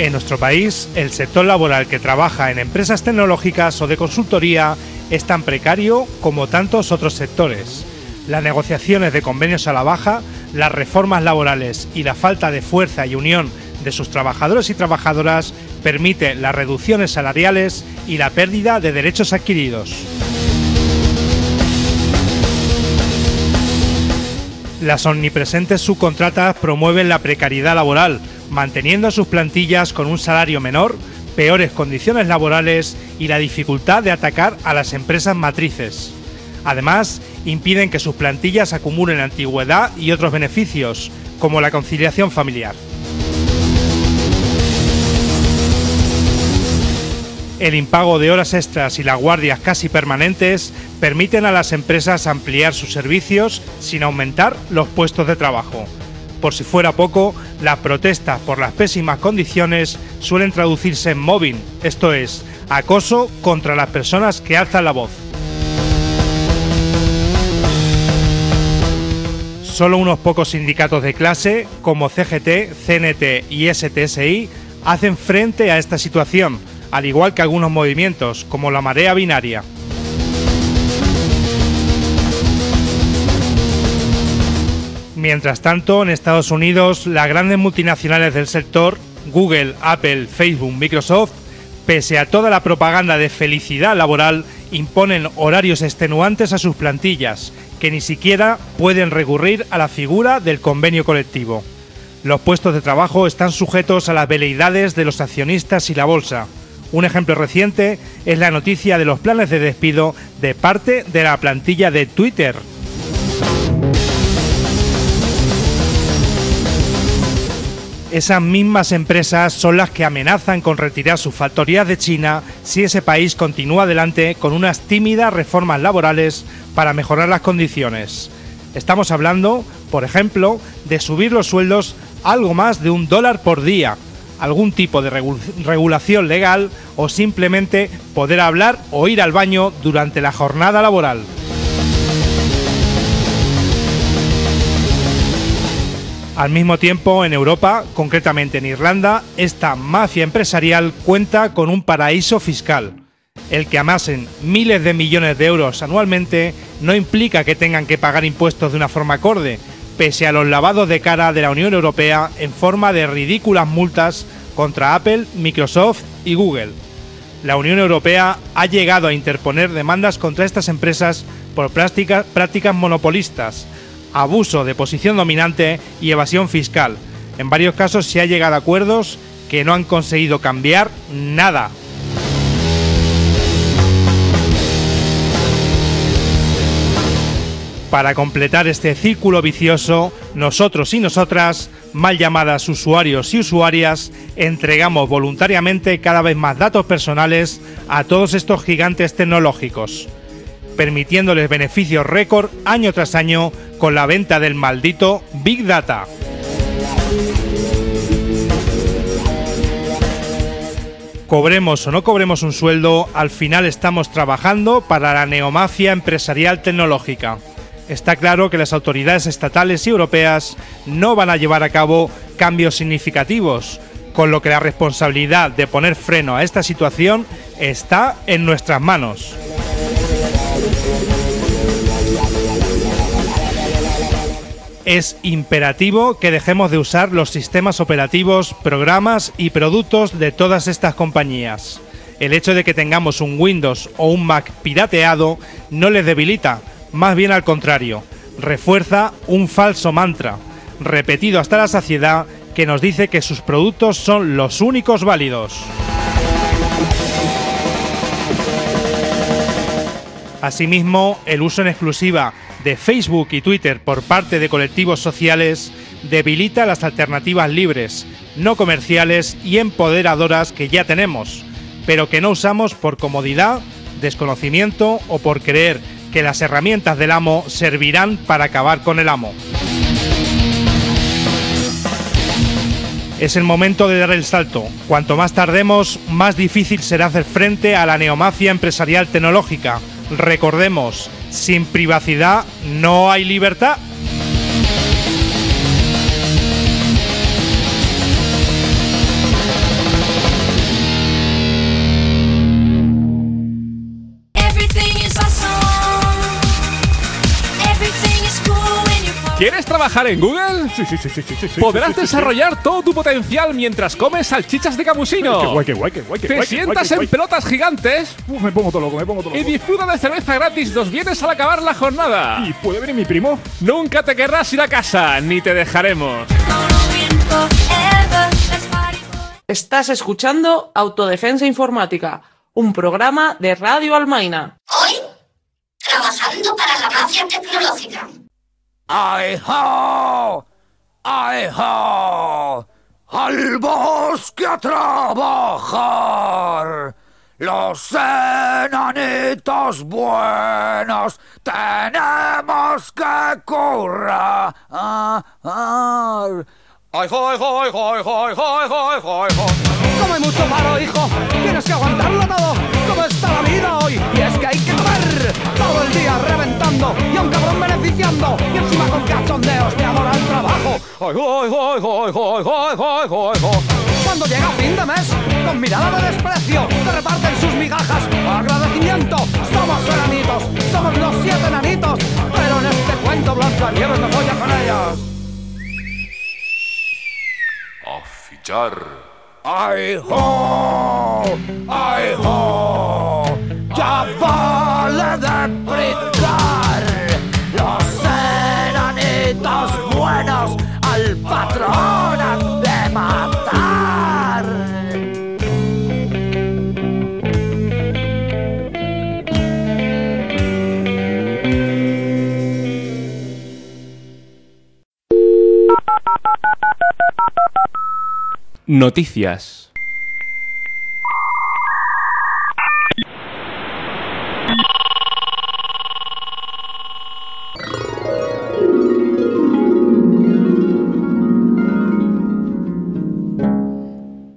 En nuestro país, el sector laboral que trabaja en empresas tecnológicas o de consultoría es tan precario como tantos otros sectores. Las negociaciones de convenios a la baja, las reformas laborales y la falta de fuerza y unión de sus trabajadores y trabajadoras permite las reducciones salariales y la pérdida de derechos adquiridos. Las omnipresentes subcontratas promueven la precariedad laboral, manteniendo a sus plantillas con un salario menor, peores condiciones laborales y la dificultad de atacar a las empresas matrices. Además, impiden que sus plantillas acumulen antigüedad y otros beneficios, como la conciliación familiar. El impago de horas extras y las guardias casi permanentes permiten a las empresas ampliar sus servicios sin aumentar los puestos de trabajo. Por si fuera poco, las protestas por las pésimas condiciones suelen traducirse en mobbing, esto es, acoso contra las personas que alzan la voz. Solo unos pocos sindicatos de clase, como CGT, CNT y STSI, hacen frente a esta situación, al igual que algunos movimientos, como la marea binaria. Mientras tanto, en Estados Unidos, las grandes multinacionales del sector, Google, Apple, Facebook, Microsoft, pese a toda la propaganda de felicidad laboral, imponen horarios extenuantes a sus plantillas, que ni siquiera pueden recurrir a la figura del convenio colectivo. Los puestos de trabajo están sujetos a las veleidades de los accionistas y la bolsa. Un ejemplo reciente es la noticia de los planes de despido de parte de la plantilla de Twitter. Esas mismas empresas son las que amenazan con retirar sus factorías de China si ese país continúa adelante con unas tímidas reformas laborales para mejorar las condiciones. Estamos hablando, por ejemplo, de subir los sueldos algo más de un dólar por día, algún tipo de regulación legal o simplemente poder hablar o ir al baño durante la jornada laboral. Al mismo tiempo, en Europa, concretamente en Irlanda, esta mafia empresarial cuenta con un paraíso fiscal. El que amasen miles de millones de euros anualmente no implica que tengan que pagar impuestos de una forma acorde, pese a los lavados de cara de la Unión Europea en forma de ridículas multas contra Apple, Microsoft y Google. La Unión Europea ha llegado a interponer demandas contra estas empresas por prácticas, monopolistas, abuso de posición dominante y evasión fiscal. En varios casos se ha llegado a acuerdos que no han conseguido cambiar nada. Para completar este círculo vicioso, nosotros y nosotras, mal llamadas usuarios y usuarias, entregamos voluntariamente cada vez más datos personales a todos estos gigantes tecnológicos, permitiéndoles beneficios récord año tras año con la venta del maldito Big Data. Cobremos o no cobremos un sueldo, al final estamos trabajando para la neomafia empresarial tecnológica. Está claro que las autoridades estatales y europeas no van a llevar a cabo cambios significativos, con lo que la responsabilidad de poner freno a esta situación está en nuestras manos. Es imperativo que dejemos de usar los sistemas operativos, programas y productos de todas estas compañías. El hecho de que tengamos un Windows o un Mac pirateado no les debilita, Más bien al contrario, refuerza un falso mantra, repetido hasta la saciedad, que nos dice que sus productos son los únicos válidos. Asimismo, el uso en exclusiva de Facebook y Twitter por parte de colectivos sociales debilita las alternativas libres, no comerciales y empoderadoras que ya tenemos, pero que no usamos por comodidad, desconocimiento o por creer que las herramientas del amo servirán para acabar con el amo. Es el momento de dar el salto. Cuanto más tardemos, más difícil será hacer frente a la neomafia empresarial tecnológica. Recordemos, sin privacidad no hay libertad. Trabajar en Google? Sí, sí, sí, sí, sí, sí. Podrás sí, sí, desarrollar todo tu potencial mientras comes salchichas de. Qué camusino. guay, qué guay, qué guay, qué Te guay, qué sientas guay, en pelotas gigantes. Uf, me pongo todo loco, me pongo todo y loco. disfruta de cerveza gratis dos bienes al acabar la jornada. ¿Y puede venir mi primo? Nunca te querrás ir a casa, ni te dejaremos. Estás escuchando Autodefensa Informática, un programa de Radio Almaina. Hoy, trabajando para la mafia tecnológica. ¡Ay-ho! ¡Ay-ho! ¡Al bosque a trabajar! Los enanitos buenos tenemos que currar. ¡Ay-ho, ay-ho, ay-ho, ay-ho, ay-ho, ay-ho, ay-ho! Como hay mucho malo, hijo, tienes que aguantarlo todo. ¿Cómo está la vida hoy? Y es que hay que comer el día reventando y a un cabrón beneficiando. Y encima con cachondeos de amor al trabajo. Cuando llega fin de mes, con mirada de desprecio, te reparten sus migajas. Agradecimiento, somos enanitos, somos los siete enanitos. Pero en este cuento Blancanieves me folla con ellos. A fichar. ¡Ay-ho! ¡Ay-ho! ¡Ya vale de Noticias.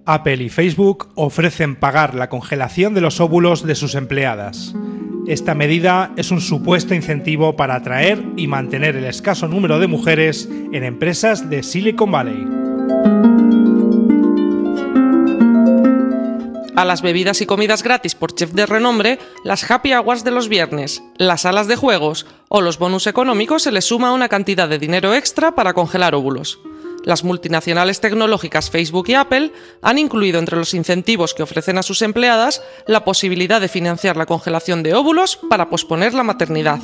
Apple y Facebook ofrecen pagar la congelación de los óvulos de sus empleadas. Esta medida es un supuesto incentivo para atraer y mantener el escaso número de mujeres en empresas de Silicon Valley. A las bebidas y comidas gratis por chef de renombre, las happy hours de los viernes, las salas de juegos o los bonus económicos se les suma una cantidad de dinero extra para congelar óvulos. Las multinacionales tecnológicas Facebook y Apple han incluido entre los incentivos que ofrecen a sus empleadas la posibilidad de financiar la congelación de óvulos para posponer la maternidad.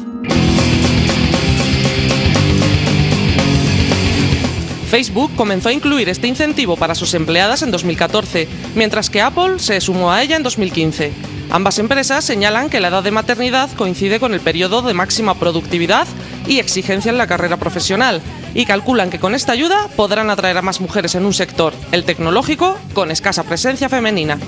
Facebook comenzó a incluir este incentivo para sus empleadas en 2014, mientras que Apple se sumó a ella en 2015. Ambas empresas señalan que la edad de maternidad coincide con el periodo de máxima productividad y exigencia en la carrera profesional, y calculan que con esta ayuda podrán atraer a más mujeres en un sector, el tecnológico, con escasa presencia femenina.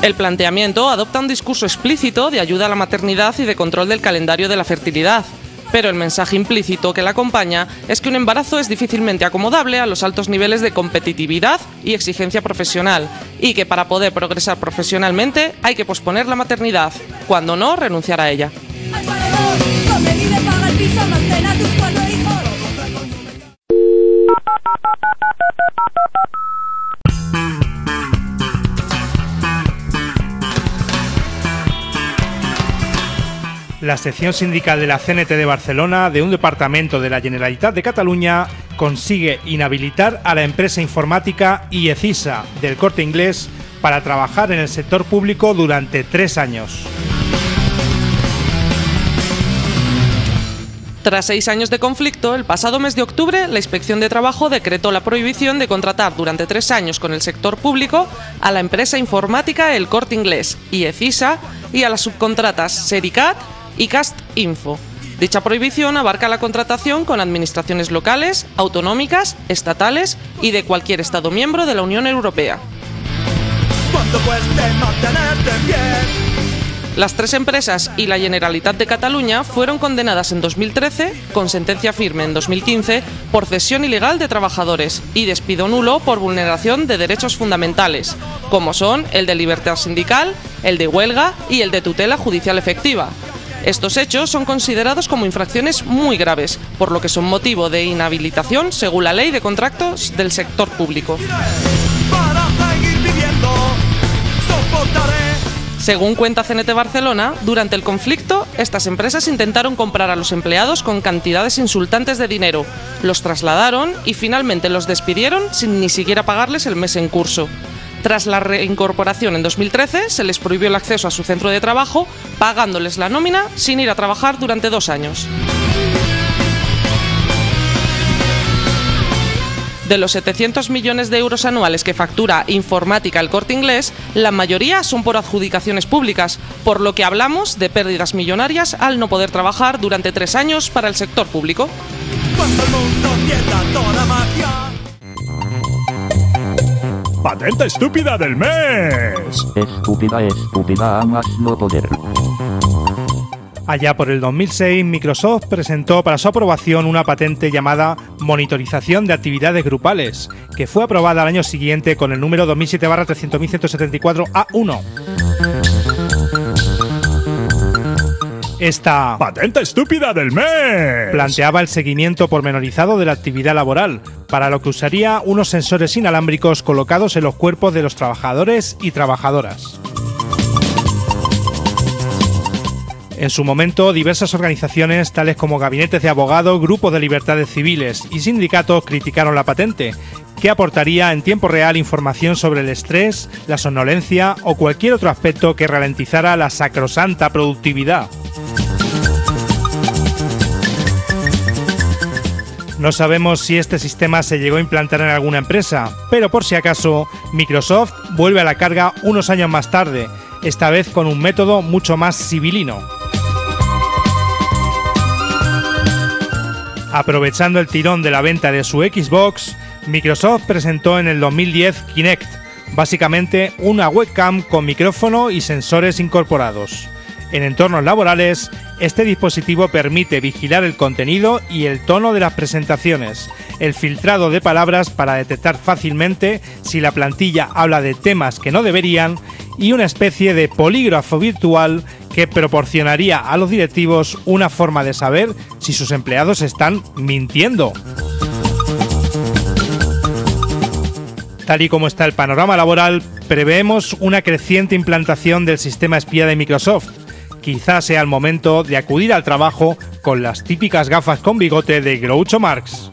El planteamiento adopta un discurso explícito de ayuda a la maternidad y de control del calendario de la fertilidad. Pero el mensaje implícito que la acompaña es que un embarazo es difícilmente acomodable a los altos niveles de competitividad y exigencia profesional, y que para poder progresar profesionalmente hay que posponer la maternidad, cuando no renunciar a ella. La sección sindical de la CNT de Barcelona, de un departamento de la Generalitat de Cataluña, consigue inhabilitar a la empresa informática IECISA del corte inglés para trabajar en el sector público durante tres años. Tras seis años de conflicto, el pasado mes de octubre, la Inspección de Trabajo decretó la prohibición de contratar durante tres años con el sector público a la empresa informática El Corte Inglés, IECISA, y a las subcontratas Sericat y Cast Info. Dicha prohibición abarca la contratación con administraciones locales, autonómicas, estatales y de cualquier Estado miembro de la Unión Europea. Las tres empresas y la Generalitat de Cataluña fueron condenadas en 2013, con sentencia firme en 2015, por cesión ilegal de trabajadores y despido nulo por vulneración de derechos fundamentales, como son el de libertad sindical, el de huelga y el de tutela judicial efectiva. Estos hechos son considerados como infracciones muy graves, por lo que son motivo de inhabilitación según la ley de contratos del sector público. Según cuenta CNT Barcelona, durante el conflicto, estas empresas intentaron comprar a los empleados con cantidades insultantes de dinero, los trasladaron y finalmente los despidieron sin ni siquiera pagarles el mes en curso. Tras la reincorporación en 2013, se les prohibió el acceso a su centro de trabajo, pagándoles la nómina sin ir a trabajar durante dos años. De los 700 millones de euros anuales que factura Informática el corte inglés, la mayoría son por adjudicaciones públicas, por lo que hablamos de pérdidas millonarias al no poder trabajar durante tres años para el sector público. Patente estúpida del mes. Estúpida, estúpida, amas no poder. Allá por el 2006, Microsoft presentó para su aprobación una patente llamada Monitorización de Actividades Grupales, que fue aprobada al año siguiente con el número 2007-300.174A1. Esta Patente estúpida del mes. planteaba el seguimiento pormenorizado de la actividad laboral, para lo que usaría unos sensores inalámbricos colocados en los cuerpos de los trabajadores y trabajadoras. En su momento, diversas organizaciones, tales como gabinetes de abogados, grupos de libertades civiles y sindicatos, criticaron la patente, que aportaría en tiempo real información sobre el estrés, la somnolencia o cualquier otro aspecto que ralentizara la sacrosanta productividad. No sabemos si este sistema se llegó a implantar en alguna empresa, pero por si acaso, Microsoft vuelve a la carga unos años más tarde, esta vez con un método mucho más civilino. Aprovechando el tirón de la venta de su Xbox, Microsoft presentó en el 2010 Kinect, básicamente una webcam con micrófono y sensores incorporados. En entornos laborales, este dispositivo permite vigilar el contenido y el tono de las presentaciones, el filtrado de palabras para detectar fácilmente si la plantilla habla de temas que no deberían y una especie de polígrafo virtual que proporcionaría a los directivos una forma de saber si sus empleados están mintiendo. Tal y como está el panorama laboral, preveemos una creciente implantación del sistema espía de Microsoft. Quizás sea el momento de acudir al trabajo con las típicas gafas con bigote de Groucho Marx.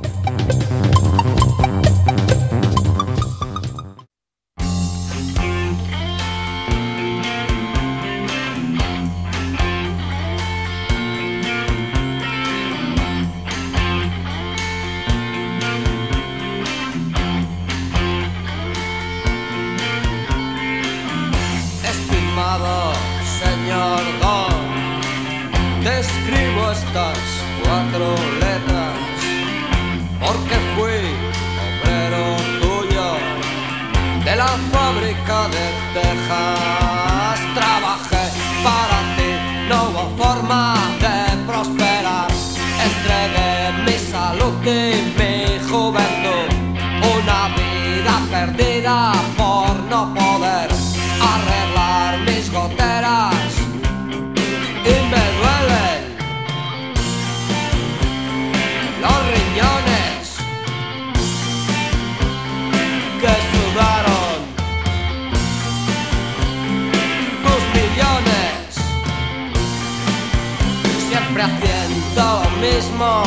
Mismo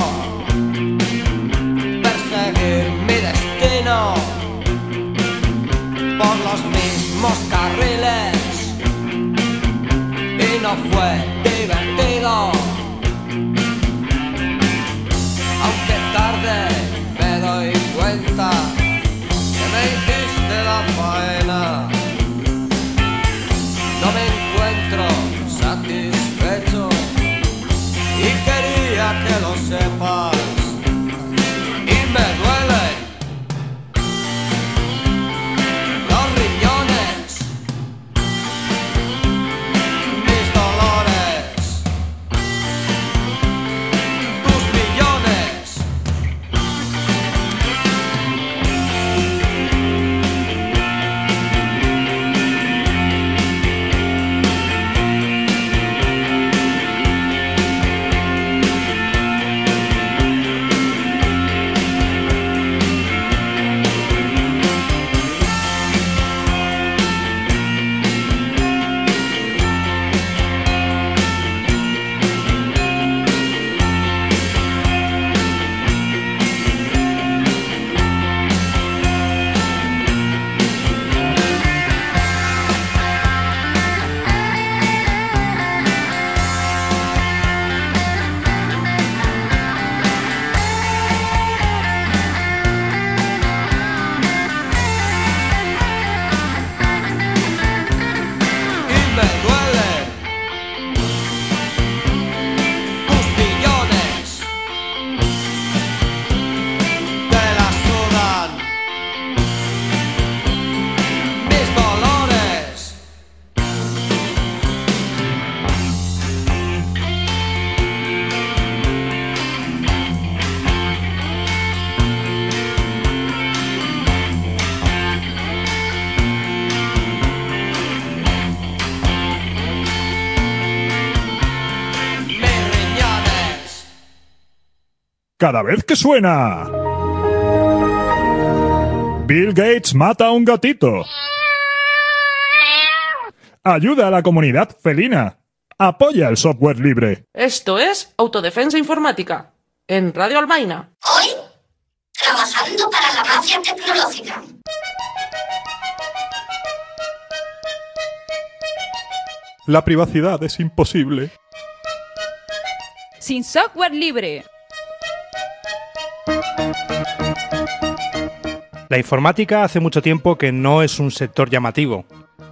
perseguir mi destino por los mismos carriles y no fue divertido. Cada vez que suena. Bill Gates mata a un gatito. Ayuda a la comunidad felina. Apoya el software libre. Esto es Autodefensa Informática, en Radio Almaina. Hoy, trabajando para la mafia tecnológica. La privacidad es imposible. Sin software libre. La informática hace mucho tiempo que no es un sector llamativo.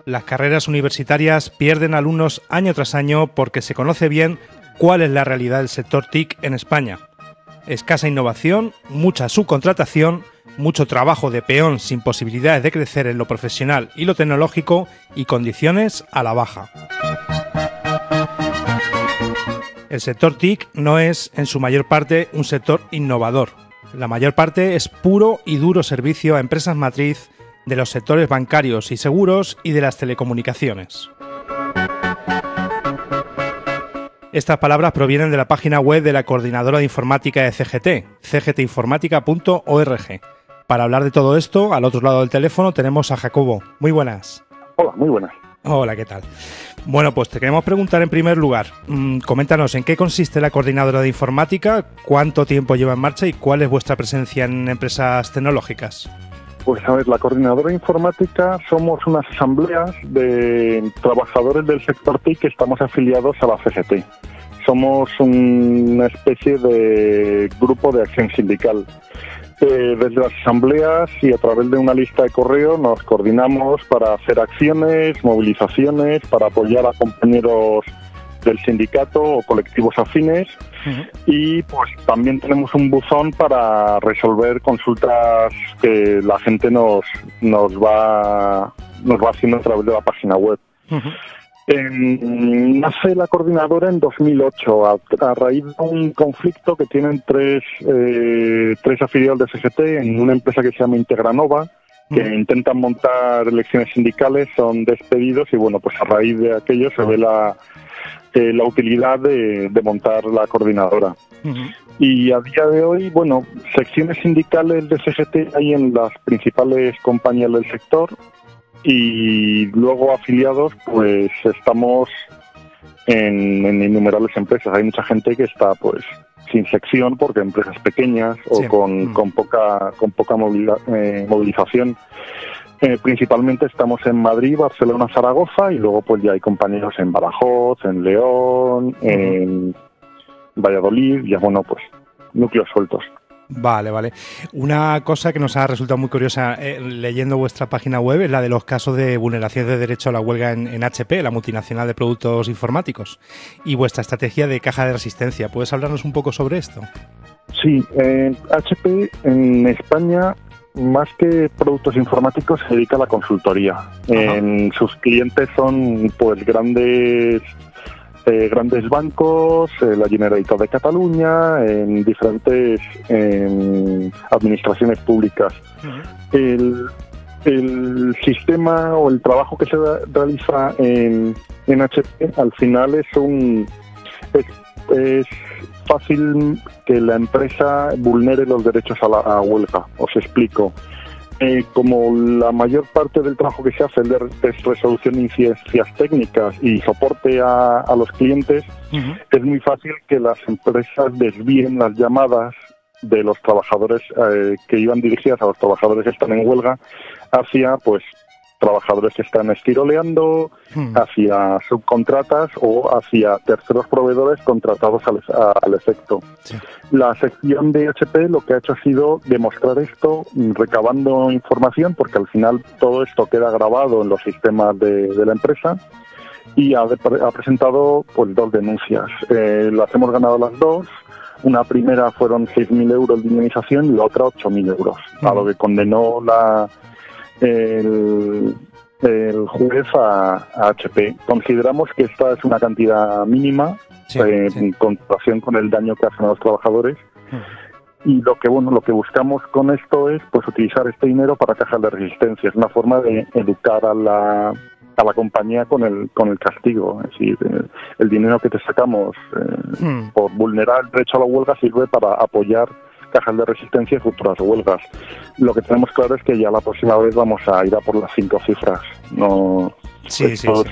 Las carreras universitarias pierden alumnos año tras año porque se conoce bien cuál es la realidad del sector TIC en España. Escasa innovación, mucha subcontratación, mucho trabajo de peón sin posibilidades de crecer en lo profesional y lo tecnológico y condiciones a la baja. El sector TIC no es, en su mayor parte, un sector innovador. La mayor parte es puro y duro servicio a empresas matriz de los sectores bancarios y seguros y de las telecomunicaciones. Estas palabras provienen de la página web de la Coordinadora de Informática de CGT, cgtinformática.org. Para hablar de todo esto, al otro lado del teléfono tenemos a Jacobo. Muy buenas. Hola, muy buenas. Hola, ¿qué tal? Bueno, pues te queremos preguntar en primer lugar, mm, coméntanos en qué consiste la coordinadora de informática, cuánto tiempo lleva en marcha y cuál es vuestra presencia en empresas tecnológicas. Pues a ver, la coordinadora informática somos unas asambleas de trabajadores del sector TIC que estamos afiliados a la CGT. Somos una especie de grupo de acción sindical. Eh, desde las asambleas y a través de una lista de correo nos coordinamos para hacer acciones, movilizaciones, para apoyar a compañeros del sindicato o colectivos afines. Y pues también tenemos un buzón para resolver consultas que la gente nos nos va nos va haciendo a través de la página web. En- nace la coordinadora en 2008 a, a raíz de un conflicto que tienen tres, eh, tres afiliados de CGT en una empresa que se llama Integranova que intentan montar elecciones sindicales, son despedidos y bueno, pues a raíz de aquello se ve la, eh, la utilidad de, de montar la coordinadora. Y a día de hoy, bueno, secciones sindicales de CGT hay en las principales compañías del sector y luego afiliados, pues estamos en, en innumerables empresas. Hay mucha gente que está, pues, sin sección porque empresas pequeñas o Sí. con, Mm. con poca con poca movila- eh, movilización. Eh, principalmente estamos en Madrid, Barcelona, Zaragoza y luego pues ya hay compañeros en Badajoz, en León, en Valladolid, ya bueno, pues núcleos sueltos. Vale, vale. Una cosa que nos ha resultado muy curiosa eh, leyendo vuestra página web es la de los casos de vulneración de derecho a la huelga en, en HP, la multinacional de productos informáticos, y vuestra estrategia de caja de resistencia. ¿Puedes hablarnos un poco sobre esto? Sí, eh, HP en España, más que productos informáticos, se dedica a la consultoría. Sus clientes son pues grandes eh, grandes bancos, eh, la Generalitat de Cataluña, en diferentes em, administraciones públicas. el, el sistema o el trabajo que se da- realiza en, en HP al final es un es, es fácil que la empresa vulnere los derechos a la a huelga. Os explico. Eh, como la mayor parte del trabajo que se hace es resolución de incidencias técnicas y soporte a, a los clientes, es muy fácil que las empresas desvíen las llamadas de los trabajadores eh, que iban dirigidas a los trabajadores que están en huelga hacia pues trabajadores que están estiroleando, hacia subcontratas o hacia terceros proveedores contratados al, efecto. La sección de HP lo que ha hecho ha sido demostrar esto mm, recabando información, porque al final todo esto queda grabado en los sistemas de, de la empresa y ha, ha presentado pues dos denuncias. Eh, las hemos ganado las dos. Una primera fueron 6.000 euros de indemnización y la otra 8.000 euros, a lo que condenó la, el, el juez a, a HP. Consideramos que esta es una cantidad mínima eh, en comparación con el daño que hacen a los trabajadores. Y lo que bueno, lo que buscamos con esto es pues utilizar este dinero para cajas de resistencia. Es una forma de educar a la, a la compañía con el con el castigo. Es decir, eh, el dinero que te sacamos eh, por vulnerar el derecho a la huelga sirve para apoyar cajas de resistencia y futuras huelgas. Lo que tenemos claro es que ya la próxima vez vamos a ir a por las cinco cifras. No, Sí, sí. Son,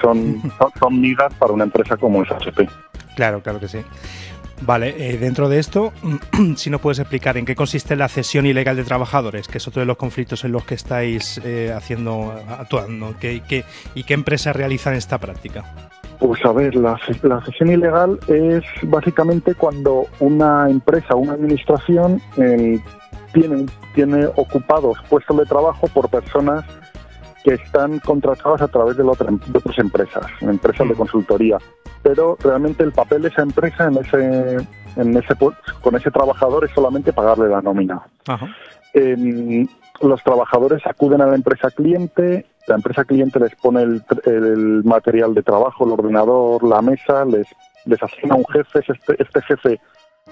son, son migas para una empresa como es HP. Claro, claro que sí. Vale, eh, dentro de esto, si nos puedes explicar en qué consiste la cesión ilegal de trabajadores, que es otro de los conflictos en los que estáis eh, haciendo, actuando, ¿Qué, qué- y qué empresas realizan esta práctica? Pues a ver, la, la cesión ilegal es básicamente cuando una empresa, una administración eh, tiene, tiene ocupados puestos de trabajo por personas que están contratadas a través de, la otra- de otras empresas, empresas de consultoría. Pero realmente el papel de esa empresa en ese, en ese, con ese trabajador es solamente pagarle la nómina. Eh, los trabajadores acuden a la empresa cliente, la empresa cliente les pone el, el material de trabajo, el ordenador, la mesa, les, les asigna un jefe, es este, este jefe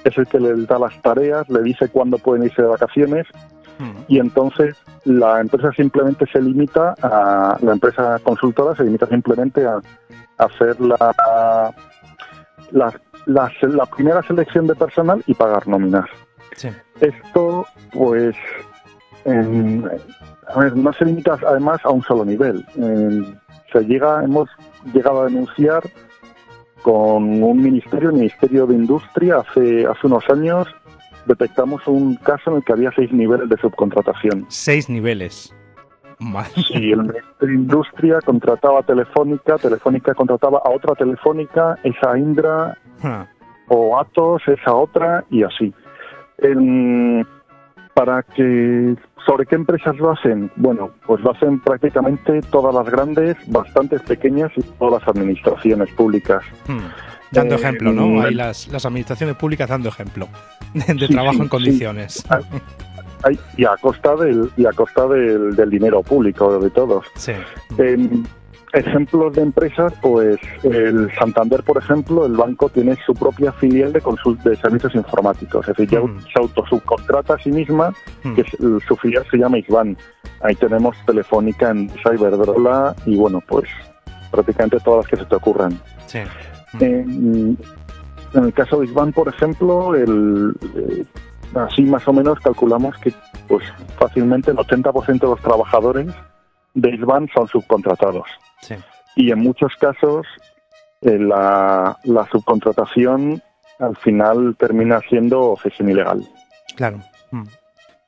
es el que les da las tareas, le dice cuándo pueden irse de vacaciones y entonces la empresa simplemente se limita a, la empresa consultora se limita simplemente a, a hacer la, la, la, la primera selección de personal y pagar nóminas. Sí. Esto, pues, a ver, no se limita además a un solo nivel. Se llega, hemos llegado a denunciar con un ministerio, el Ministerio de Industria, hace, hace unos años detectamos un caso en el que había seis niveles de subcontratación. Seis niveles. Sí, el Ministerio de Industria contrataba a Telefónica, Telefónica contrataba a otra Telefónica, esa Indra Ah, o Atos, esa otra y así. En- para que sobre qué empresas lo hacen, bueno, pues lo hacen prácticamente todas las grandes, bastantes pequeñas y todas las administraciones públicas. hmm. Dando Eh, ejemplo, ¿no? mm, Ahí las, las administraciones públicas dando ejemplo de, Sí, trabajo sí, en condiciones. Ay, y a costa del y a costa del, del dinero público de todos. Sí. En ejemplos de empresas, pues el Santander, por ejemplo, el banco tiene su propia filial de de servicios informáticos, es decir, ya se autosubcontrata a sí misma, Mm. que es- su filial se llama Isban. Ahí tenemos Telefónica, en Cyberdrola y bueno, pues prácticamente todas las que se te ocurran. Sí. En el caso de Isban, por ejemplo, el, eh, así más o menos calculamos que pues fácilmente el 80% de los trabajadores de Isban son subcontratados. Sí. Y en muchos casos eh, la, la subcontratación al final termina siendo cesión ilegal. Claro. Mm.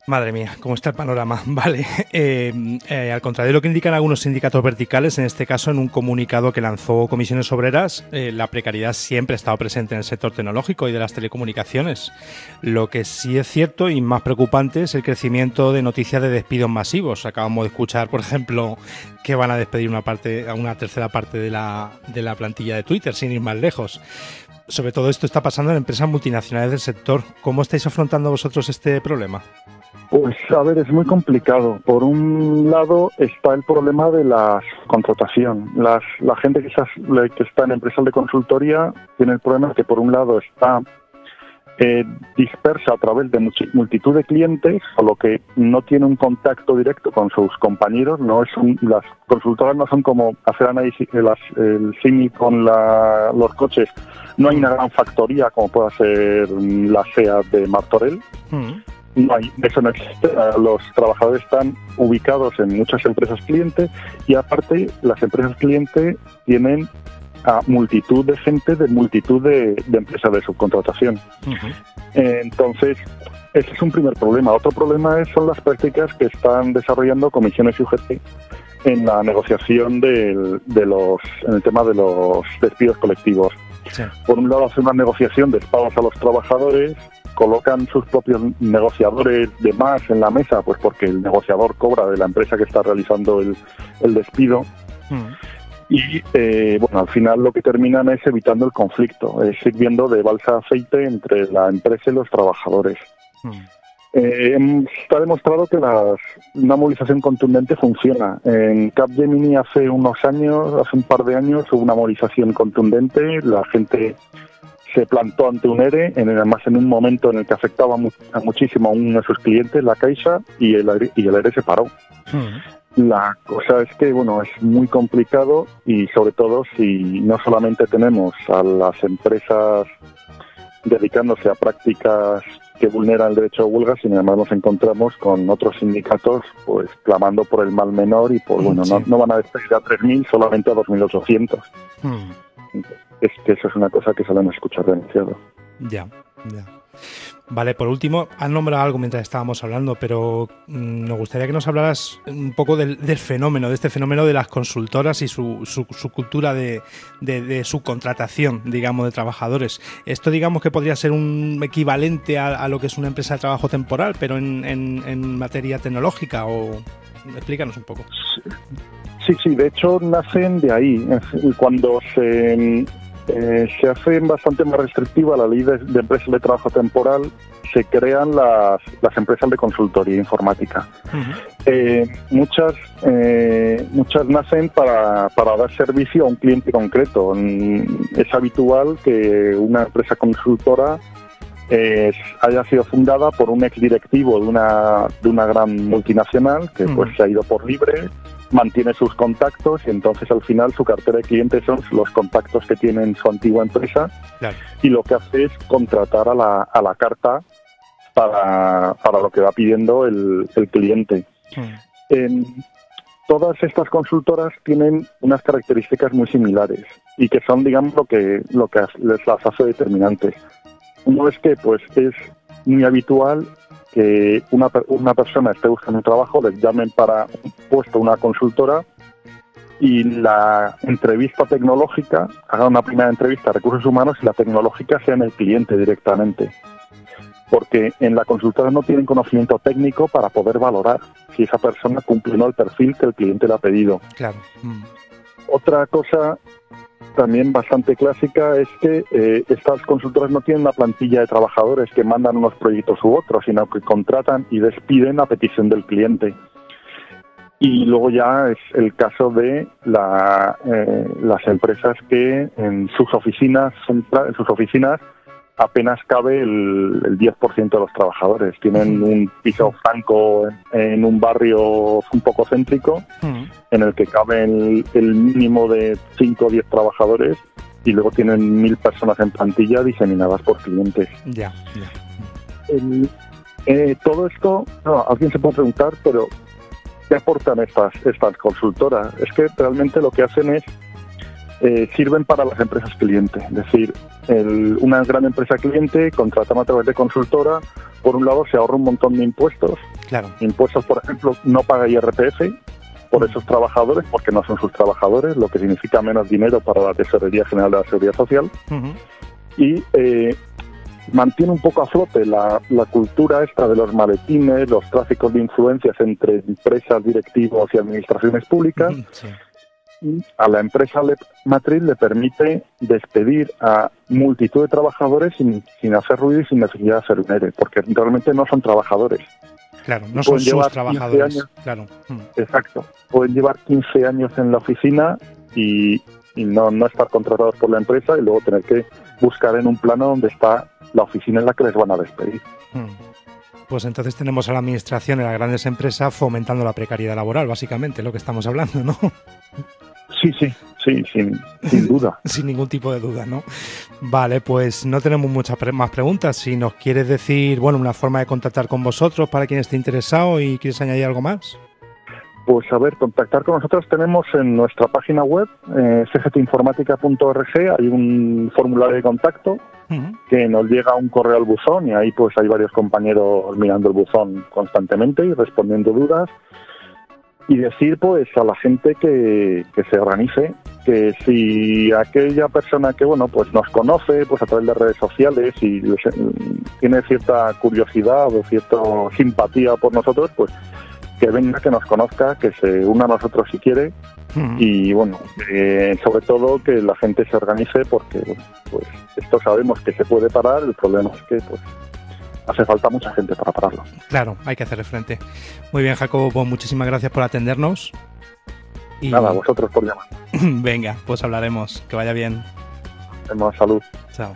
Madre mía, cómo está el panorama. Vale. Eh, eh, al contrario de lo que indican algunos sindicatos verticales, en este caso en un comunicado que lanzó Comisiones Obreras, eh, la precariedad siempre ha estado presente en el sector tecnológico y de las telecomunicaciones. Lo que sí es cierto y más preocupante es el crecimiento de noticias de despidos masivos. Acabamos de escuchar, por ejemplo, que van a despedir una parte, una tercera parte de la, de la plantilla de Twitter, sin ir más lejos. Sobre todo esto está pasando en empresas multinacionales del sector. ¿Cómo estáis afrontando vosotros este problema? Pues a ver, es muy complicado. Por un lado está el problema de la contratación. Las, la gente que que está en empresas de consultoría tiene el problema de que por un lado está eh, dispersa a través de multitud de clientes, o lo que no tiene un contacto directo con sus compañeros. No es las consultoras no son como hacer análisis las, el símil con la, los coches. No hay una gran factoría como pueda ser la SEAT de Martorell. No hay, eso no existe. Los trabajadores están ubicados en muchas empresas clientes y aparte las empresas clientes tienen a multitud de gente de multitud de, empresas de subcontratación. entonces, ese es un primer problema. Otro problema es, son las prácticas que están desarrollando comisiones y UGT en la negociación de los, en el tema de los despidos colectivos. Por un lado, hacer una negociación de pagos a los trabajadores, colocan sus propios negociadores de más en la mesa, pues porque el negociador cobra de la empresa que está realizando el, despido. Y eh, bueno, al final lo que terminan es evitando el conflicto, es sirviendo de balsa aceite entre la empresa y los trabajadores. Eh, está demostrado que las, una movilización contundente funciona. En Capgemini hace unos años, hace un par de años, hubo una movilización contundente. La gente se plantó ante un ERE, en, además en un momento en el que afectaba muchísimo a uno de sus clientes, la Caixa, y el, y el ERE se paró. La cosa es que, bueno, es muy complicado y sobre todo si no solamente tenemos a las empresas dedicándose a prácticas que vulneran el derecho de huelga, sino además nos encontramos con otros sindicatos pues clamando por el mal menor y por, bueno, no, no van a despedir a 3.000, solamente a 2.800. Hmm. Es que eso es una cosa que solemos escuchar demasiado. Ya, ya. Vale, por último, has nombrado algo mientras estábamos hablando, pero mm, nos gustaría que nos hablaras un poco del, fenómeno, de este fenómeno de las consultoras y su, su, cultura de, subcontratación, digamos, de trabajadores. Esto, digamos, que podría ser un equivalente a, lo que es una empresa de trabajo temporal, pero en, en, materia tecnológica, o explícanos un poco. Sí, sí, de hecho nacen de ahí. Cuando se eh, se hace bastante más restrictiva la ley de, empresas de trabajo temporal, se crean las, las empresas de consultoría informática. Eh, muchas, eh, muchas nacen para, para dar servicio a un cliente concreto. Es habitual que una empresa consultora haya sido fundada por un exdirectivo de una, de una gran multinacional que pues se ha ido por libre mantiene sus contactos y entonces al final su cartera de clientes son los contactos que tiene en su antigua empresa y lo que hace es contratar a la, a la carta para, para lo que va pidiendo el, el cliente. todas estas consultoras tienen unas características muy similares y que son, digamos, lo que, lo que les las hace determinantes. Uno es que pues es muy habitual que una, una persona esté buscando un trabajo, les llamen para un puesto una consultora y la entrevista tecnológica, haga una primera entrevista a recursos humanos y la tecnológica sea en el cliente directamente. Porque en la consultora no tienen conocimiento técnico para poder valorar si esa persona cumple o no el perfil que el cliente le ha pedido. Claro. Mm. Otra cosa también bastante clásica es que eh, estas consultoras no tienen una plantilla de trabajadores que mandan unos proyectos u otros, sino que contratan y despiden a petición del cliente. Y luego ya es el caso de la, eh, las empresas que en sus oficinas, en sus oficinas apenas cabe el, el 10% de los trabajadores. Tienen un piso franco en, un barrio un poco céntrico en el que caben el, mínimo de 5 o 10 trabajadores y luego tienen mil personas en plantilla diseminadas por clientes. Ya, eh, todo esto, alguien se puede preguntar, pero ¿qué aportan estas, estas consultoras? Es que realmente lo que hacen es eh, sirven para las empresas clientes. Es decir, una gran empresa cliente contrata a través de consultora, por un lado se ahorra un montón de impuestos, Claro. Impuestos, por ejemplo, no paga IRPF por esos trabajadores porque no son sus trabajadores, lo que significa menos dinero para la Tesorería General de la Seguridad Social. Y eh, mantiene un poco a flote la, la cultura esta de los maletines, los tráficos de influencias entre empresas, directivos y administraciones públicas. Sí. A la empresa le- matriz le permite despedir a multitud de trabajadores sin, sin hacer ruido y sin necesidad de hacer un ERE, porque realmente no son trabajadores. Claro, no son sus llevar 15 trabajadores. años. Claro. Mm. Exacto. Pueden llevar 15 años en la oficina y, y no, no estar contratados por la empresa y luego tener que buscar en un plano donde está la oficina en la que les van a despedir. Mm. Pues entonces tenemos a la administración y las grandes empresas fomentando la precariedad laboral, básicamente, lo que estamos hablando, ¿no? Sí, sí, sí, sin, sin duda. Sin ningún tipo de duda, ¿no? Vale, pues no tenemos muchas pre- más preguntas. Si nos quieres decir, bueno, una forma de contactar con vosotros para quien esté interesado y quieres añadir algo más. Pues a ver, contactar con nosotros tenemos en nuestra página web, eh, cgtinformática.org, hay un formulario de contacto que nos llega un correo al buzón y ahí pues hay varios compañeros mirando el buzón constantemente y respondiendo dudas y decir pues a la gente que, que se organice que si aquella persona que bueno pues nos conoce pues a través de redes sociales y les- tiene cierta curiosidad o cierta simpatía por nosotros pues que venga que nos conozca que se una a nosotros si quiere. Y bueno, eh, sobre todo que la gente se organice porque pues esto sabemos que se puede parar, el problema es que pues hace falta mucha gente para pararlo. Claro, hay que hacerle frente. Muy bien, Jacobo, pues muchísimas gracias por atendernos. Y Nada, vosotros por llamar. venga, pues hablaremos. Que vaya bien. Tenemos salud. Chao.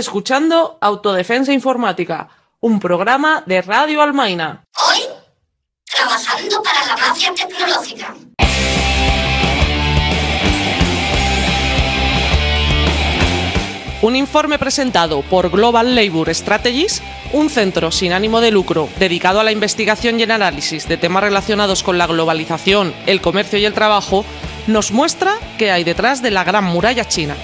Escuchando Autodefensa Informática, un programa de Radio Almaina. Hoy, trabajando para la mafia tecnológica. Un informe presentado por Global Labour Strategies, un centro sin ánimo de lucro dedicado a la investigación y el análisis de temas relacionados con la globalización, el comercio y el trabajo, nos muestra qué hay detrás de la gran muralla china.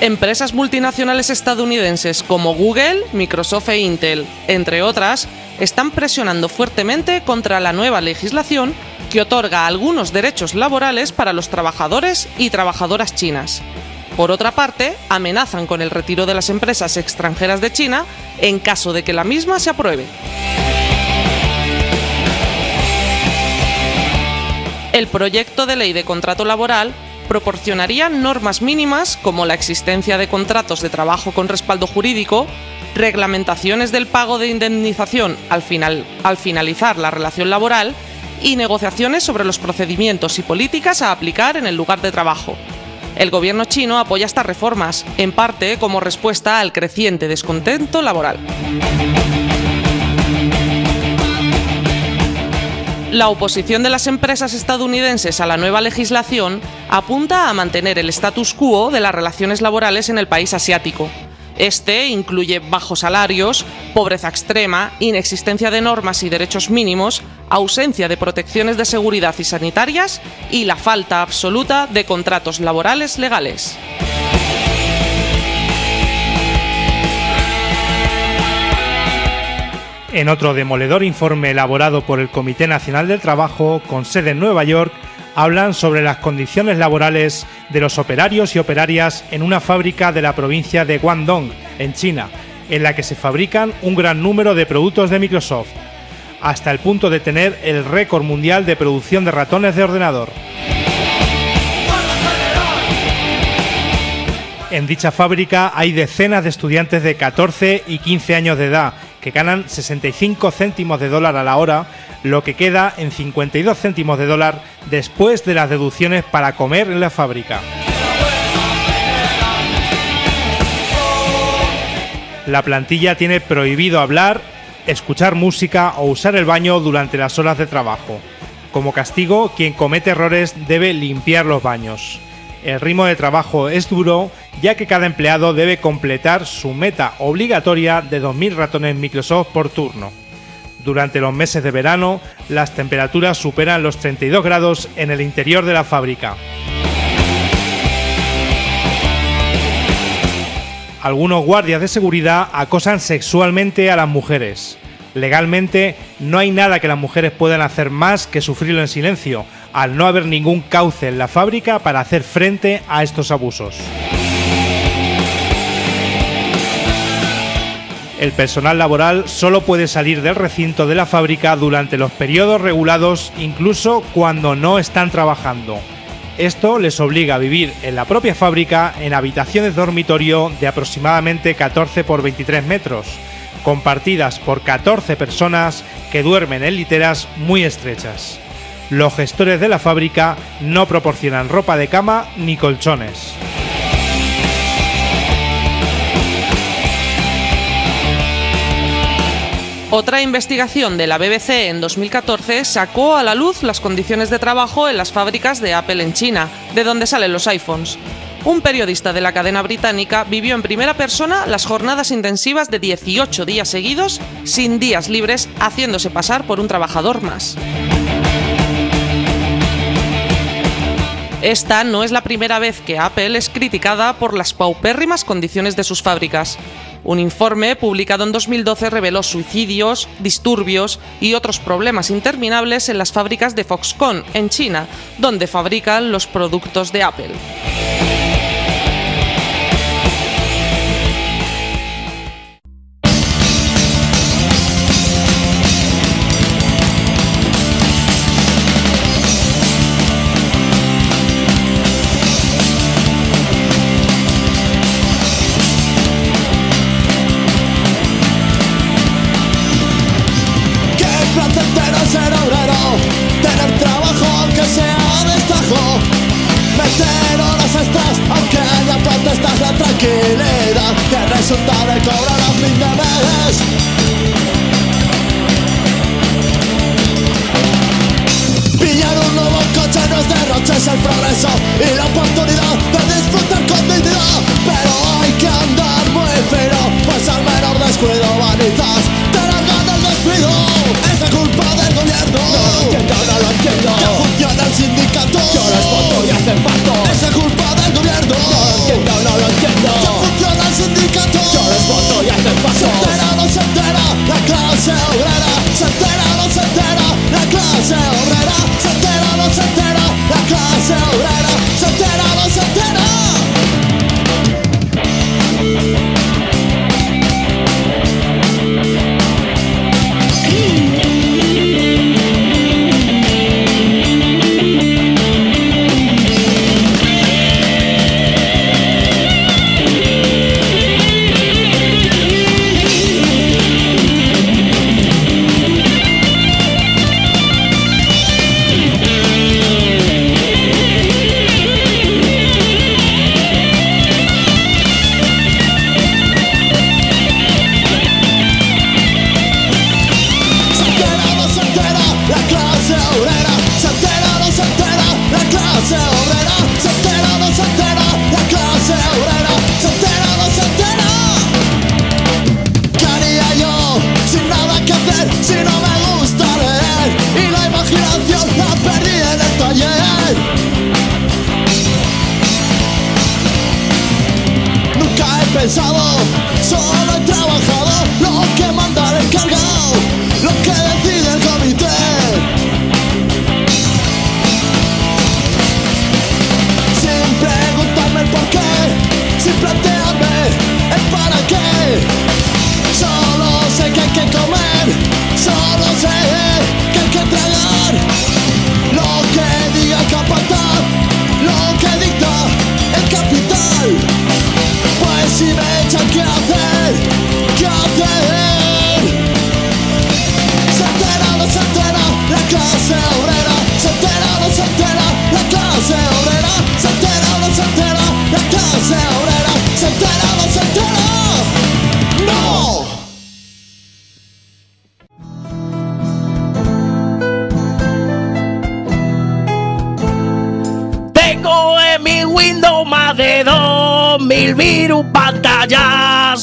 Empresas multinacionales estadounidenses como Google, Microsoft e Intel, entre otras, están presionando fuertemente contra la nueva legislación que otorga algunos derechos laborales para los trabajadores y trabajadoras chinas. Por otra parte, amenazan con el retiro de las empresas extranjeras de China en caso de que la misma se apruebe. El proyecto de ley de contrato laboral proporcionaría normas mínimas como la existencia de contratos de trabajo con respaldo jurídico, reglamentaciones del pago de indemnización al, final, al finalizar la relación laboral y negociaciones sobre los procedimientos y políticas a aplicar en el lugar de trabajo. El gobierno chino apoya estas reformas, en parte como respuesta al creciente descontento laboral. La oposición de las empresas estadounidenses a la nueva legislación apunta a mantener el status quo de las relaciones laborales en el país asiático. Este incluye bajos salarios, pobreza extrema, inexistencia de normas y derechos mínimos, ausencia de protecciones de seguridad y sanitarias y la falta absoluta de contratos laborales legales. En otro demoledor informe elaborado por el Comité Nacional del Trabajo, con sede en Nueva York, hablan sobre las condiciones laborales de los operarios y operarias en una fábrica de la provincia de Guangdong, en China, en la que se fabrican un gran número de productos de Microsoft, hasta el punto de tener el récord mundial de producción de ratones de ordenador. En dicha fábrica hay decenas de estudiantes de 14 y 15 años de edad que ganan 65 céntimos de dólar a la hora, lo que queda en 52 céntimos de dólar después de las deducciones para comer en la fábrica. La plantilla tiene prohibido hablar, escuchar música o usar el baño durante las horas de trabajo. Como castigo, quien comete errores debe limpiar los baños. El ritmo de trabajo es duro ya que cada empleado debe completar su meta obligatoria de 2.000 ratones Microsoft por turno. Durante los meses de verano, las temperaturas superan los 32 grados en el interior de la fábrica. Algunos guardias de seguridad acosan sexualmente a las mujeres. Legalmente, no hay nada que las mujeres puedan hacer más que sufrirlo en silencio, al no haber ningún cauce en la fábrica para hacer frente a estos abusos. El personal laboral solo puede salir del recinto de la fábrica durante los periodos regulados, incluso cuando no están trabajando. Esto les obliga a vivir en la propia fábrica en habitaciones dormitorio de aproximadamente 14 por 23 metros, compartidas por 14 personas que duermen en literas muy estrechas los gestores de la fábrica no proporcionan ropa de cama ni colchones. Otra investigación de la BBC en 2014 sacó a la luz las condiciones de trabajo en las fábricas de Apple en China, de donde salen los iPhones. Un periodista de la cadena británica vivió en primera persona las jornadas intensivas de 18 días seguidos, sin días libres, haciéndose pasar por un trabajador más. Esta no es la primera vez que Apple es criticada por las paupérrimas condiciones de sus fábricas. Un informe publicado en 2012 reveló suicidios, disturbios y otros problemas interminables en las fábricas de Foxconn, en China, donde fabrican los productos de Apple.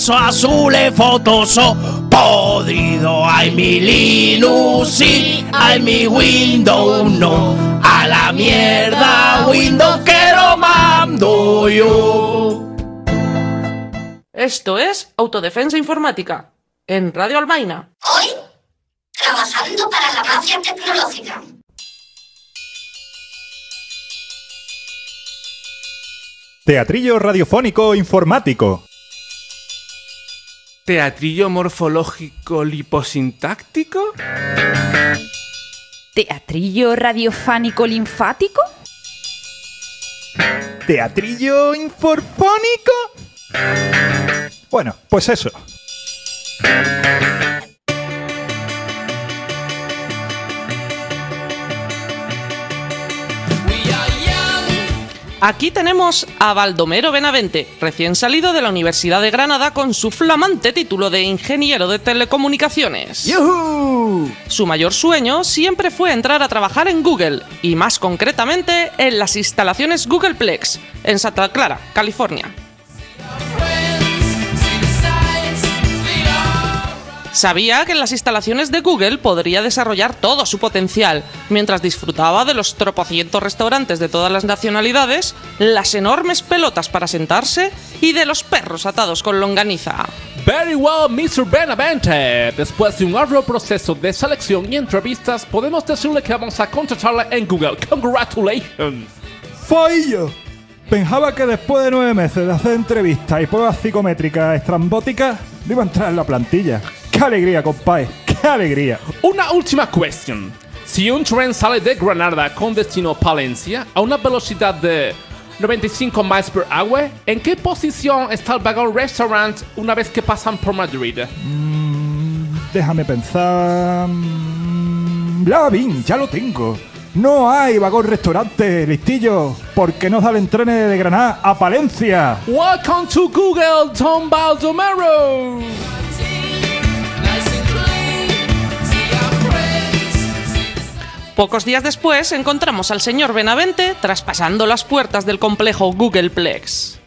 Pantallazo, azules, Photoshop, podrido. Hay mi Linux, sí, hay mi Windows, no. A la mierda, Windows que lo mando yo. Esto es Autodefensa Informática, en Radio Albaina. Hoy, trabajando para la mafia tecnológica. Teatrillo radiofónico informático. ¿Teatrillo morfológico liposintáctico? ¿Teatrillo radiofánico linfático? ¿Teatrillo inforfónico? Bueno, pues eso. Aquí tenemos a Baldomero Benavente, recién salido de la Universidad de Granada con su flamante título de ingeniero de telecomunicaciones. Su mayor sueño siempre fue entrar a trabajar en Google, y más concretamente en las instalaciones Googleplex, en Santa Clara, California. Sabía que en las instalaciones de Google podría desarrollar todo su potencial, mientras disfrutaba de los tropocientos restaurantes de todas las nacionalidades, las enormes pelotas para sentarse y de los perros atados con longaniza. Very well, Mr. Benavente. Después de un arduo proceso de selección y entrevistas, podemos decirle que vamos a contratarle en Google. Congratulations. ¡Fallo! Pensaba que después de nueve meses de hacer entrevistas y pruebas psicométricas estrambóticas, iba a entrar en la plantilla. ¡Qué alegría, compadre! ¡Qué alegría! Una última cuestión. Si un tren sale de Granada con destino a Palencia a una velocidad de 95 miles per hour, ¿en qué posición está el vagón restaurant una vez que pasan por Madrid? Déjame pensar. Mm, Ya, bien, ya lo tengo. No hay vagón restaurante, listillo, porque no salen trenes de Granada a Palencia. Welcome to Google, Tom Baldomero. Pocos días después encontramos al señor Benavente traspasando las puertas del complejo Googleplex.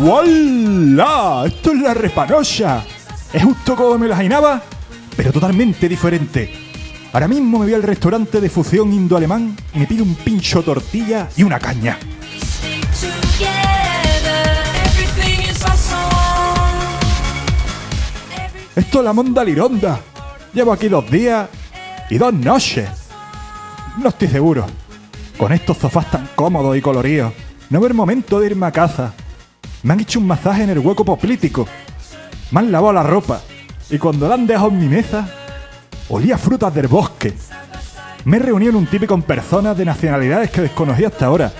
¡Wala! Esto es la repanocha. Es justo como me lo imaginaba, pero totalmente diferente. Ahora mismo me voy al restaurante de fusión indo-alemán y me pido un pincho tortilla y una caña. Esto es la Monda Lironda. Llevo aquí dos días y dos noches. No estoy seguro. Con estos sofás tan cómodos y coloridos, no veo el momento de irme a casa. Me han hecho un masaje en el hueco poplítico. Me han lavado la ropa. Y cuando la han dejado en mi mesa, olía frutas del bosque. Me reunido en un típico con personas de nacionalidades que desconocía hasta ahora.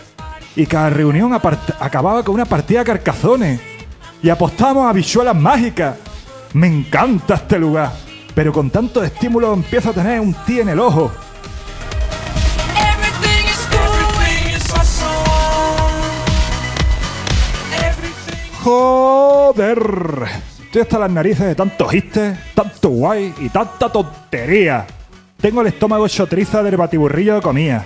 Y cada reunión acababa con una partida de carcazones. Y apostamos a bichuelas mágicas. Me encanta este lugar. Pero con tantos estímulos empiezo a tener un ti en el ojo. Joder. Estoy hasta las narices de tantos histes, tanto guay y tanta tontería. Tengo el estómago hecho triza del batiburrillo de comida.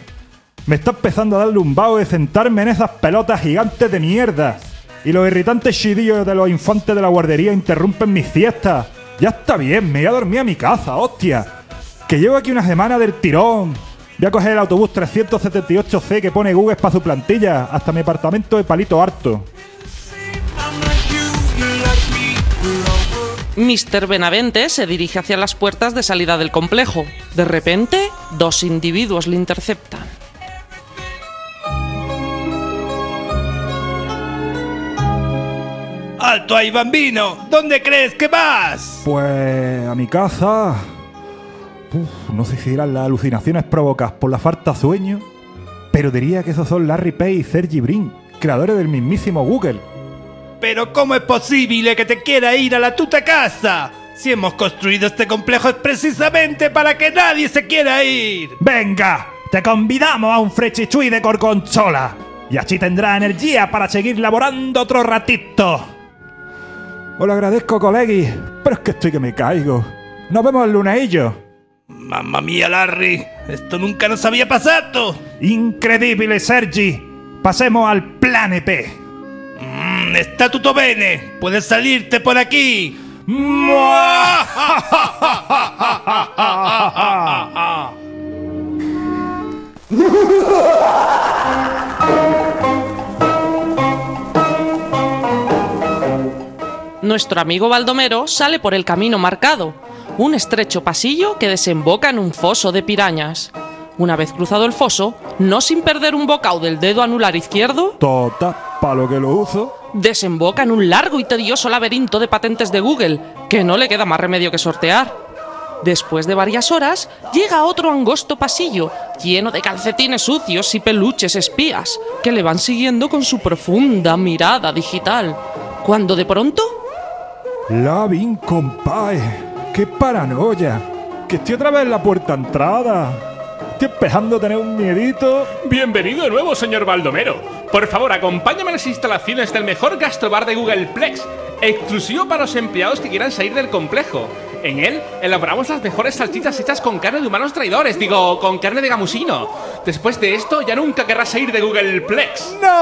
Me está empezando a darle un de sentarme en esas pelotas gigantes de mierda. Y los irritantes chidillos de los infantes de la guardería interrumpen mis siestas. Ya está bien, me voy a dormir a mi casa, hostia. Que llevo aquí una semana del tirón. Voy a coger el autobús 378C que pone Google para su plantilla, hasta mi apartamento de palito harto. Mr. Benavente se dirige hacia las puertas de salida del complejo. De repente, dos individuos le interceptan. ¡Alto ahí, bambino! ¿Dónde crees que vas? Pues a mi casa. Uf, no sé si eran las alucinaciones provocadas por la falta de sueño, pero diría que esos son Larry Page y Sergi Brin, creadores del mismísimo Google. ¿Pero cómo es posible que te quiera ir a la tuta casa? Si hemos construido este complejo es precisamente para que nadie se quiera ir. ¡Venga! Te convidamos a un frechichui de corconchola. Y así tendrás energía para seguir laborando otro ratito. Os lo agradezco, colegui, pero es que estoy que me caigo. Nos vemos el luneillo. Mamma mía, Larry. Esto nunca nos había pasado. Increíble, Sergi. Pasemos al plan EP. Mm, está tutto bene. Puedes salirte por aquí. Nuestro amigo Baldomero sale por el camino marcado, un estrecho pasillo que desemboca en un foso de pirañas. Una vez cruzado el foso, no sin perder un bocado del dedo anular izquierdo, Tota, pa' lo que lo uso. desemboca en un largo y tedioso laberinto de patentes de Google, que no le queda más remedio que sortear. Después de varias horas, llega a otro angosto pasillo, lleno de calcetines sucios y peluches espías, que le van siguiendo con su profunda mirada digital. Cuando de pronto, Lavin, compadre. ¡Qué paranoia! Que estoy otra vez en la puerta entrada. Estoy empezando a tener un miedito. Bienvenido de nuevo, señor Baldomero. Por favor, acompáñame a las instalaciones del mejor gastrobar de Googleplex, exclusivo para los empleados que quieran salir del complejo. En él elaboramos las mejores salchichas hechas con carne de humanos traidores, digo, con carne de gamusino. Después de esto, ya nunca querrás salir de Googleplex. nuestro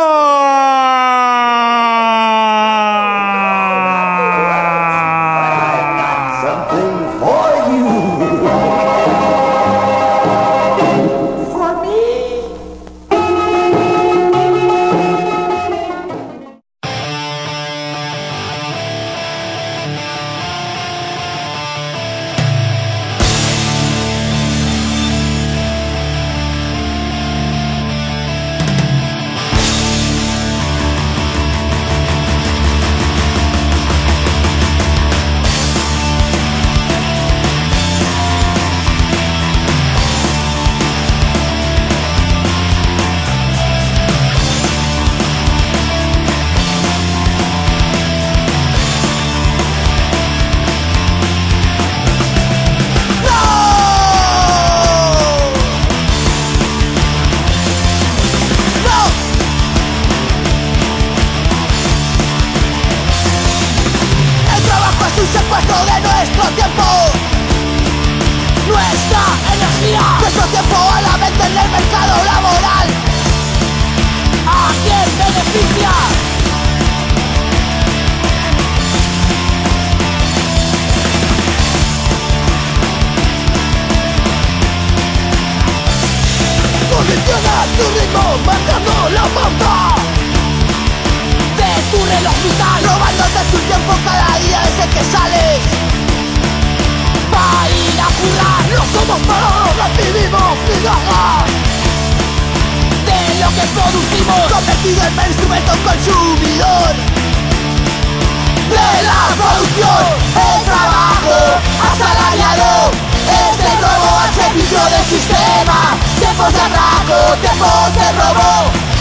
sistema. Tiempos de atraco, tiempos de robo.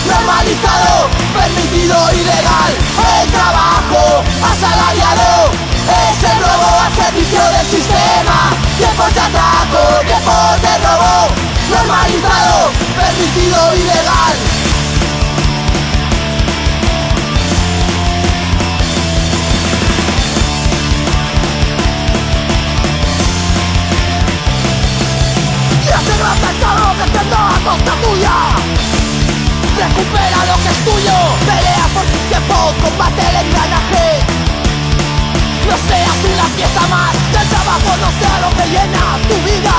Normalizado, permitido, ilegal. El trabajo asalariado. Es el robo al servicio del sistema. Tiempos de atraco, tiempos de robo. Normalizado, permitido, ilegal tienda a costa tuya. Recupera lo que es tuyo. Pelea por tu tiempo, combate el engranaje. No seas una pieza más. Que el trabajo no sea lo que llena tu vida.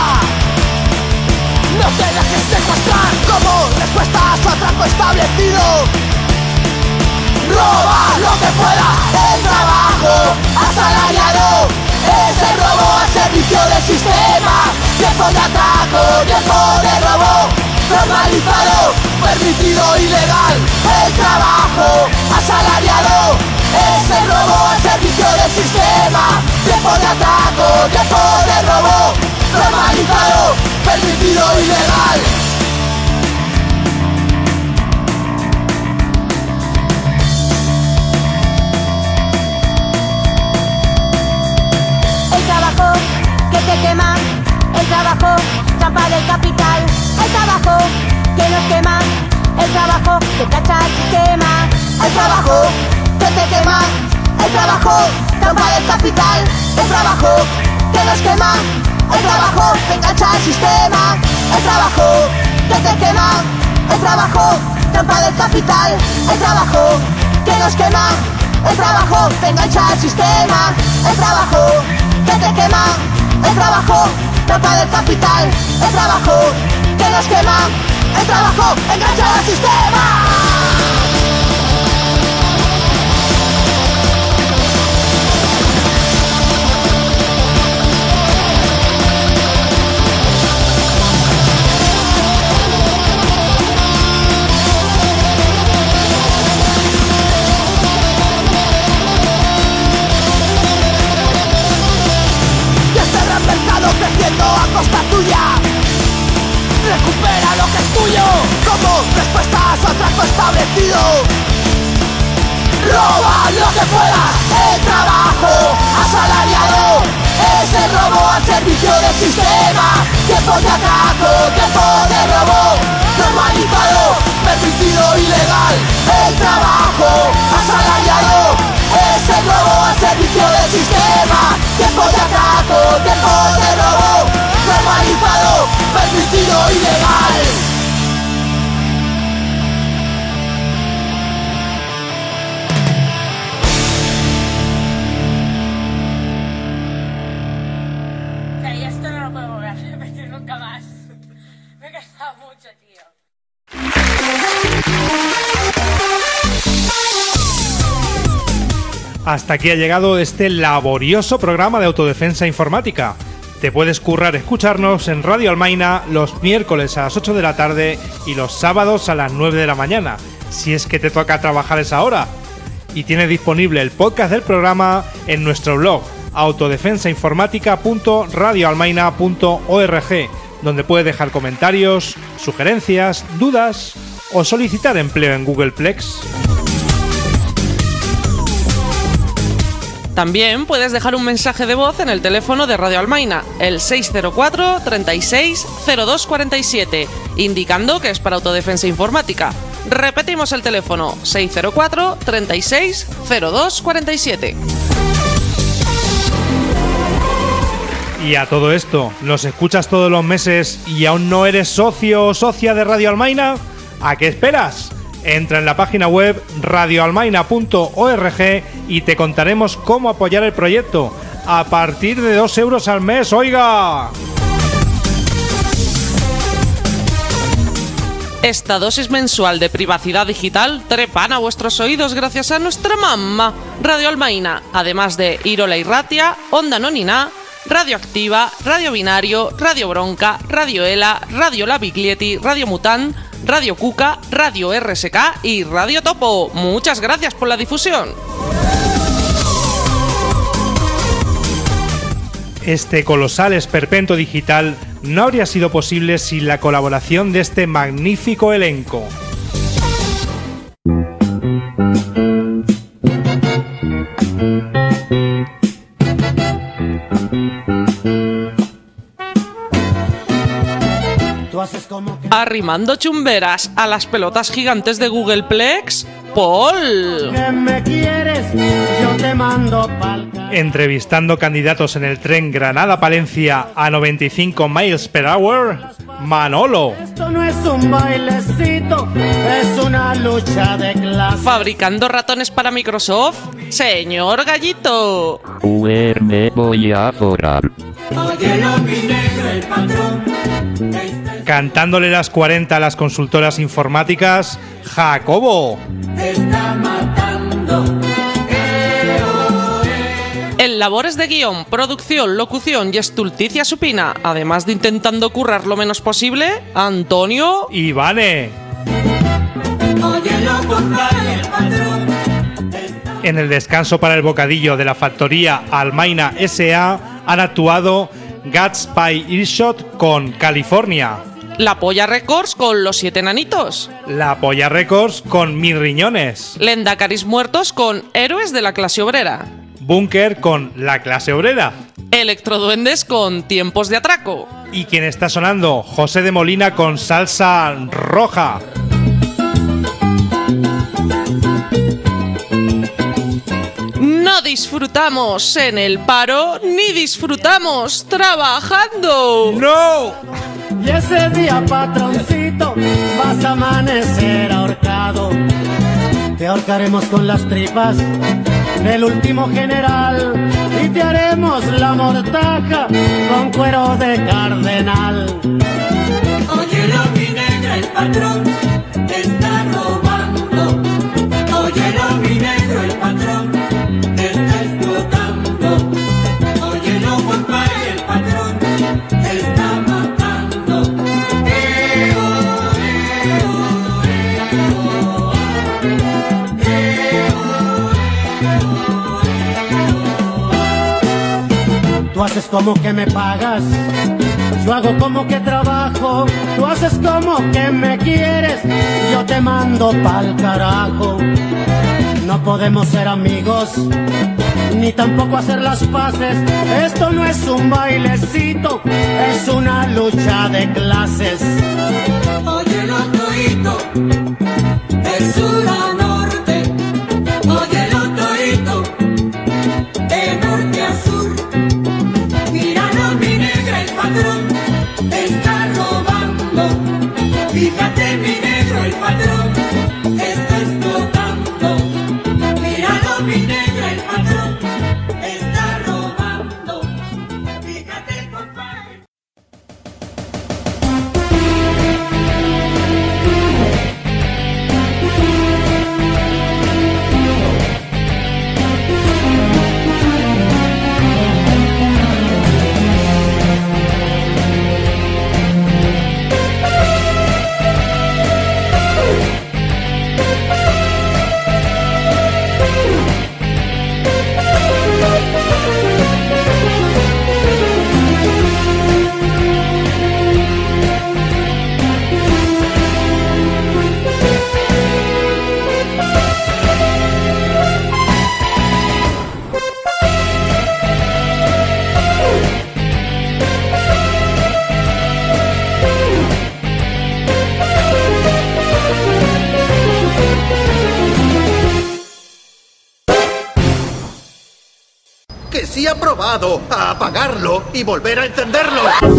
No te dejes secuestrar como respuesta a su atraco establecido. Roba lo que puedas. El trabajo asalariado. Es el robo al servicio del sistema. Tiempo de atraco, tiempo de robo Normalizado, permitido, ilegal. El trabajo asalariado. Es el robo al servicio del sistema. Tiempo de atraco, tiempo de robo. Normalizado, permitido, ilegal. El trabajo que te quema, el trabajo, trampa del capital, el trabajo que nos quema, el trabajo que cacha el sistema, El trabajo que te quema El trabajo, trampa del capital El trabajo que nos quema El trabajo que engancha el sistema El trabajo que te quema El trabajo, trampa del capital El trabajo que nos quema El trabajo que engancha el sistema El trabajo que te quema El trabajo, trampa del capital. El trabajo que nos quema El trabajo engancha el sistema Puedas El trabajo asalariado. Es el robo al servicio del sistema. Tiempo de atraco, tiempo de robo. Normalizado, permitido, ilegal. El trabajo asalariado. Es el robo al servicio del sistema. Tiempo de atraco, tiempo de robo. Normalizado, permitido, ilegal Hasta aquí ha llegado este laborioso programa de autodefensa informática. Te puedes currar escucharnos en Radio Almaina los miércoles a las 8 de la tarde y los sábados a las 9 de la mañana, si es que te toca trabajar esa hora. Y tienes disponible el podcast del programa en nuestro blog autodefensainformática.radioalmaina.org, donde puedes dejar comentarios, sugerencias, dudas o solicitar empleo en Google Plex. También puedes dejar un mensaje de voz en el teléfono de Radio Almaina, el 604 36 02 47, indicando que es para autodefensa informática. Repetimos el teléfono 604 36 02 47. Y a todo esto, ¿nos escuchas todos los meses y aún no eres socio o socia de Radio Almaina? ¿A qué esperas? Entra en la página web radioalmaina.org y te contaremos cómo apoyar el proyecto. A partir de 2 euros al mes, oiga. Esta dosis mensual de privacidad digital trepan a vuestros oídos gracias a nuestra mamá, Radio Almaina, además de Irola y Onda Nonina, Radio Activa, Radio Binario, Radio Bronca, Radio Ela, Radio La Biglietti, Radio Mutant, Radio Cuca, Radio RSK y Radio Topo. Muchas gracias por la difusión. Este colosal esperpento digital no habría sido posible sin la colaboración de este magnífico elenco. Arrimando chumberas a las pelotas gigantes de Google Plex, Paul. Me quieres, yo te mando pa'l Entrevistando candidatos en el tren Granada-Palencia a 95 miles per hour, Manolo. Esto no es un bailecito, es una lucha de clase. Fabricando ratones para Microsoft, señor Gallito. Uer me voy a forrar. Óyelo, mi negro, el patrón. Cantándole las 40 a las consultoras informáticas, Jacobo. Te está matando. En labores de guion, producción, locución y estulticia supina, además de intentando currar lo menos posible, Antonio el patrón. En el descanso para el bocadillo de la factoría Almaina SA han actuado Gats Pie Earshot con California, La Polla Records con Los Siete Nanitos, La Polla Records con Mis Riñones, Lenda Caris Muertos con Héroes de la Clase Obrera, Bunker con La Clase Obrera. Electroduendes con Tiempos de Atraco, Y quien está sonando, José de Molina con Salsa Roja. No disfrutamos en el paro ni disfrutamos trabajando. ¡No! Y ese día, patroncito, vas a amanecer ahorcado. Te ahorcaremos con las tripas del último general y te haremos la mortaja con cuero de cardenal. Óyelo, mi negra, el patrón Tú haces como que me pagas, yo hago como que trabajo. Tú haces como que me quieres, yo te mando pa'l carajo. No podemos ser amigos, ni tampoco hacer las paces. Esto no es un bailecito, es una lucha de clases. Y volver a encenderlo.